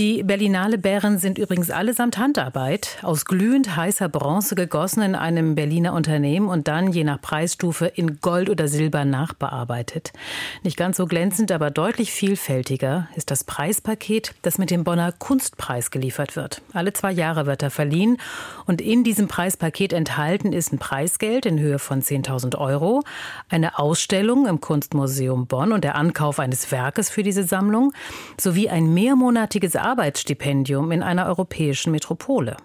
Die Berlinale Bären sind übrigens allesamt Handarbeit, aus glühend heißer Bronze gegossen in einem Berliner Unternehmen und dann je nach Preisstufe in Gold oder Silber nachbearbeitet. Nicht ganz so glänzend, aber deutlich vielfältiger ist das Preispaket, das mit dem Bonner Kunstpreis geliefert wird. Alle zwei Jahre wird er verliehen und in diesem Preispaket enthalten ist ein Preisgeld in Höhe von 10.000 Euro, eine Ausstellung im Kunstmuseum Bonn und der Ankauf eines Werkes für diese Sammlung sowie ein mehrmonatiges Arbeitsstipendium in einer europäischen Metropole.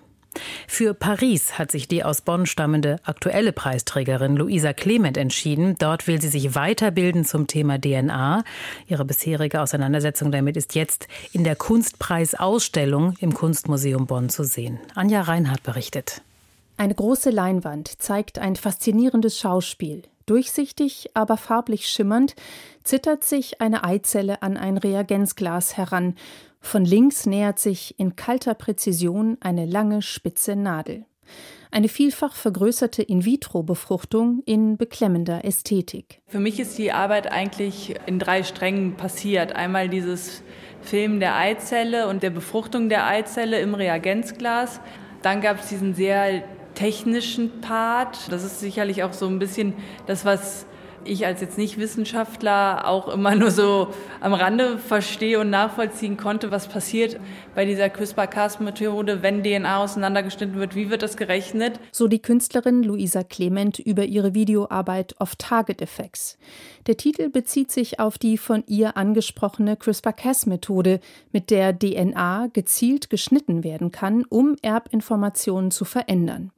Für Paris hat sich die aus Bonn stammende aktuelle Preisträgerin Luisa Clement entschieden. Dort will sie sich weiterbilden zum Thema DNA. Ihre bisherige Auseinandersetzung damit ist jetzt in der Kunstpreisausstellung im Kunstmuseum Bonn zu sehen. Anja Reinhardt berichtet. Eine große Leinwand zeigt ein faszinierendes Schauspiel. Durchsichtig, aber farblich schimmernd, zittert sich eine Eizelle an ein Reagenzglas heran von links nähert sich in kalter Präzision eine lange spitze Nadel. Eine vielfach vergrößerte In-vitro-Befruchtung in beklemmender Ästhetik. Für mich ist die Arbeit eigentlich in drei Strängen passiert. Einmal dieses Film der Eizelle und der Befruchtung der Eizelle im Reagenzglas. Dann gab es diesen sehr technischen Part. Das ist sicherlich auch so ein bisschen das, was ich als jetzt nicht Wissenschaftler auch immer nur so am Rande verstehe und nachvollziehen konnte, was passiert bei dieser CRISPR-Cas-Methode, wenn DNA auseinandergeschnitten wird, wie wird das gerechnet? So die Künstlerin Luisa Clement über ihre Videoarbeit Off-Target Effects. Der Titel bezieht sich auf die von ihr angesprochene CRISPR-Cas-Methode, mit der DNA gezielt geschnitten werden kann, um Erbinformationen zu verändern.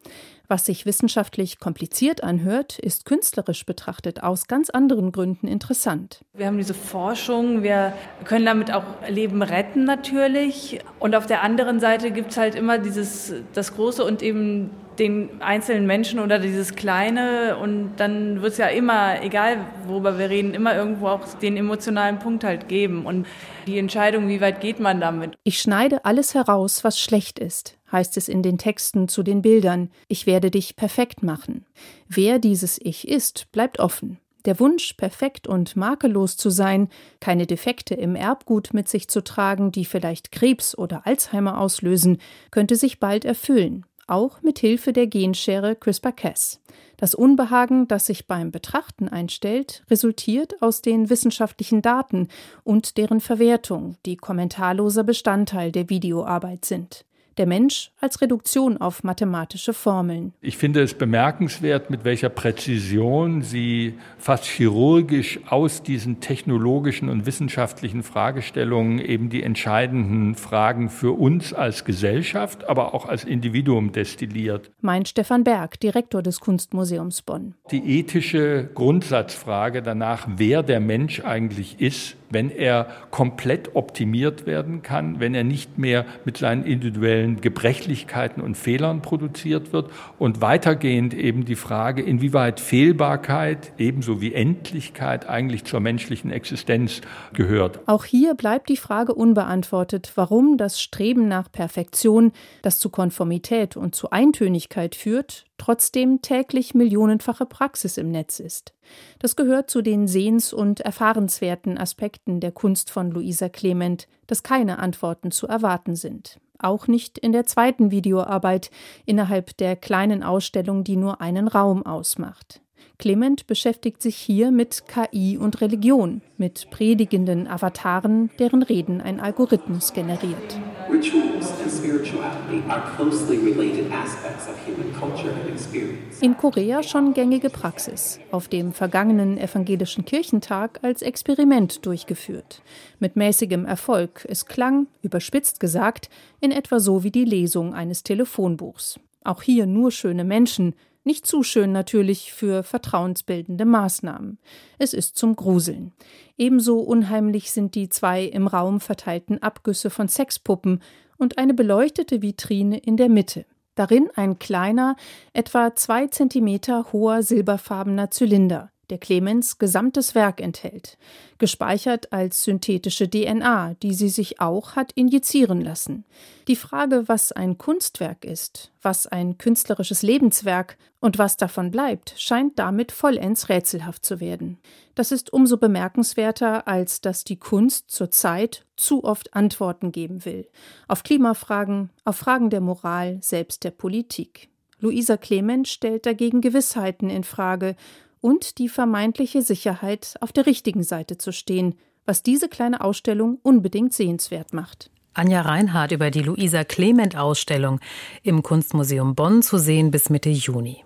Was sich wissenschaftlich kompliziert anhört, ist künstlerisch betrachtet aus ganz anderen Gründen interessant. Wir haben diese Forschung, wir können damit auch Leben retten natürlich. Und auf der anderen Seite gibt es halt immer dieses, das Große und eben den einzelnen Menschen oder dieses Kleine und dann wird es ja immer, egal worüber wir reden, immer irgendwo auch den emotionalen Punkt halt geben und die Entscheidung, wie weit geht man damit. Ich schneide alles heraus, was schlecht ist heißt es in den Texten zu den Bildern, ich werde dich perfekt machen. Wer dieses Ich ist, bleibt offen. Der Wunsch, perfekt und makellos zu sein, keine Defekte im Erbgut mit sich zu tragen, die vielleicht Krebs oder Alzheimer auslösen, könnte sich bald erfüllen, auch mit Hilfe der Genschere CRISPR-Cas. Das Unbehagen, das sich beim Betrachten einstellt, resultiert aus den wissenschaftlichen Daten und deren Verwertung, die kommentarloser Bestandteil der Videoarbeit sind der Mensch als Reduktion auf mathematische Formeln. Ich finde es bemerkenswert, mit welcher Präzision Sie fast chirurgisch aus diesen technologischen und wissenschaftlichen Fragestellungen eben die entscheidenden Fragen für uns als Gesellschaft, aber auch als Individuum destilliert. Meint Stefan Berg, Direktor des Kunstmuseums Bonn. Die ethische Grundsatzfrage danach, wer der Mensch eigentlich ist, wenn er komplett optimiert werden kann, wenn er nicht mehr mit seinen individuellen Gebrechlichkeiten und Fehlern produziert wird und weitergehend eben die Frage, inwieweit Fehlbarkeit ebenso wie Endlichkeit eigentlich zur menschlichen Existenz gehört. Auch hier bleibt die Frage unbeantwortet, warum das Streben nach Perfektion, das zu Konformität und zu Eintönigkeit führt, trotzdem täglich millionenfache Praxis im Netz ist. Das gehört zu den sehens- und erfahrenswerten Aspekten der Kunst von Luisa Clement, dass keine Antworten zu erwarten sind. Auch nicht in der zweiten Videoarbeit innerhalb der kleinen Ausstellung, die nur einen Raum ausmacht. Clement beschäftigt sich hier mit KI und Religion, mit predigenden Avataren, deren Reden ein Algorithmus generiert. In Korea schon gängige Praxis, auf dem vergangenen evangelischen Kirchentag als Experiment durchgeführt. Mit mäßigem Erfolg. Es klang, überspitzt gesagt, in etwa so wie die Lesung eines Telefonbuchs. Auch hier nur schöne Menschen, nicht zu schön natürlich für vertrauensbildende Maßnahmen. Es ist zum Gruseln. Ebenso unheimlich sind die zwei im Raum verteilten Abgüsse von Sexpuppen und eine beleuchtete Vitrine in der Mitte. Darin ein kleiner, etwa zwei Zentimeter hoher silberfarbener Zylinder, der Clemens gesamtes Werk enthält, gespeichert als synthetische DNA, die sie sich auch hat injizieren lassen. Die Frage, was ein Kunstwerk ist, was ein künstlerisches Lebenswerk und was davon bleibt, scheint damit vollends rätselhaft zu werden. Das ist umso bemerkenswerter, als dass die Kunst zurzeit zu oft Antworten geben will. Auf Klimafragen, auf Fragen der Moral, selbst der Politik. Luisa Clement stellt dagegen Gewissheiten in Frage und die vermeintliche Sicherheit, auf der richtigen Seite zu stehen, was diese kleine Ausstellung unbedingt sehenswert macht. Anja Reinhardt über die Luisa Clement Ausstellung im Kunstmuseum Bonn zu sehen bis Mitte Juni.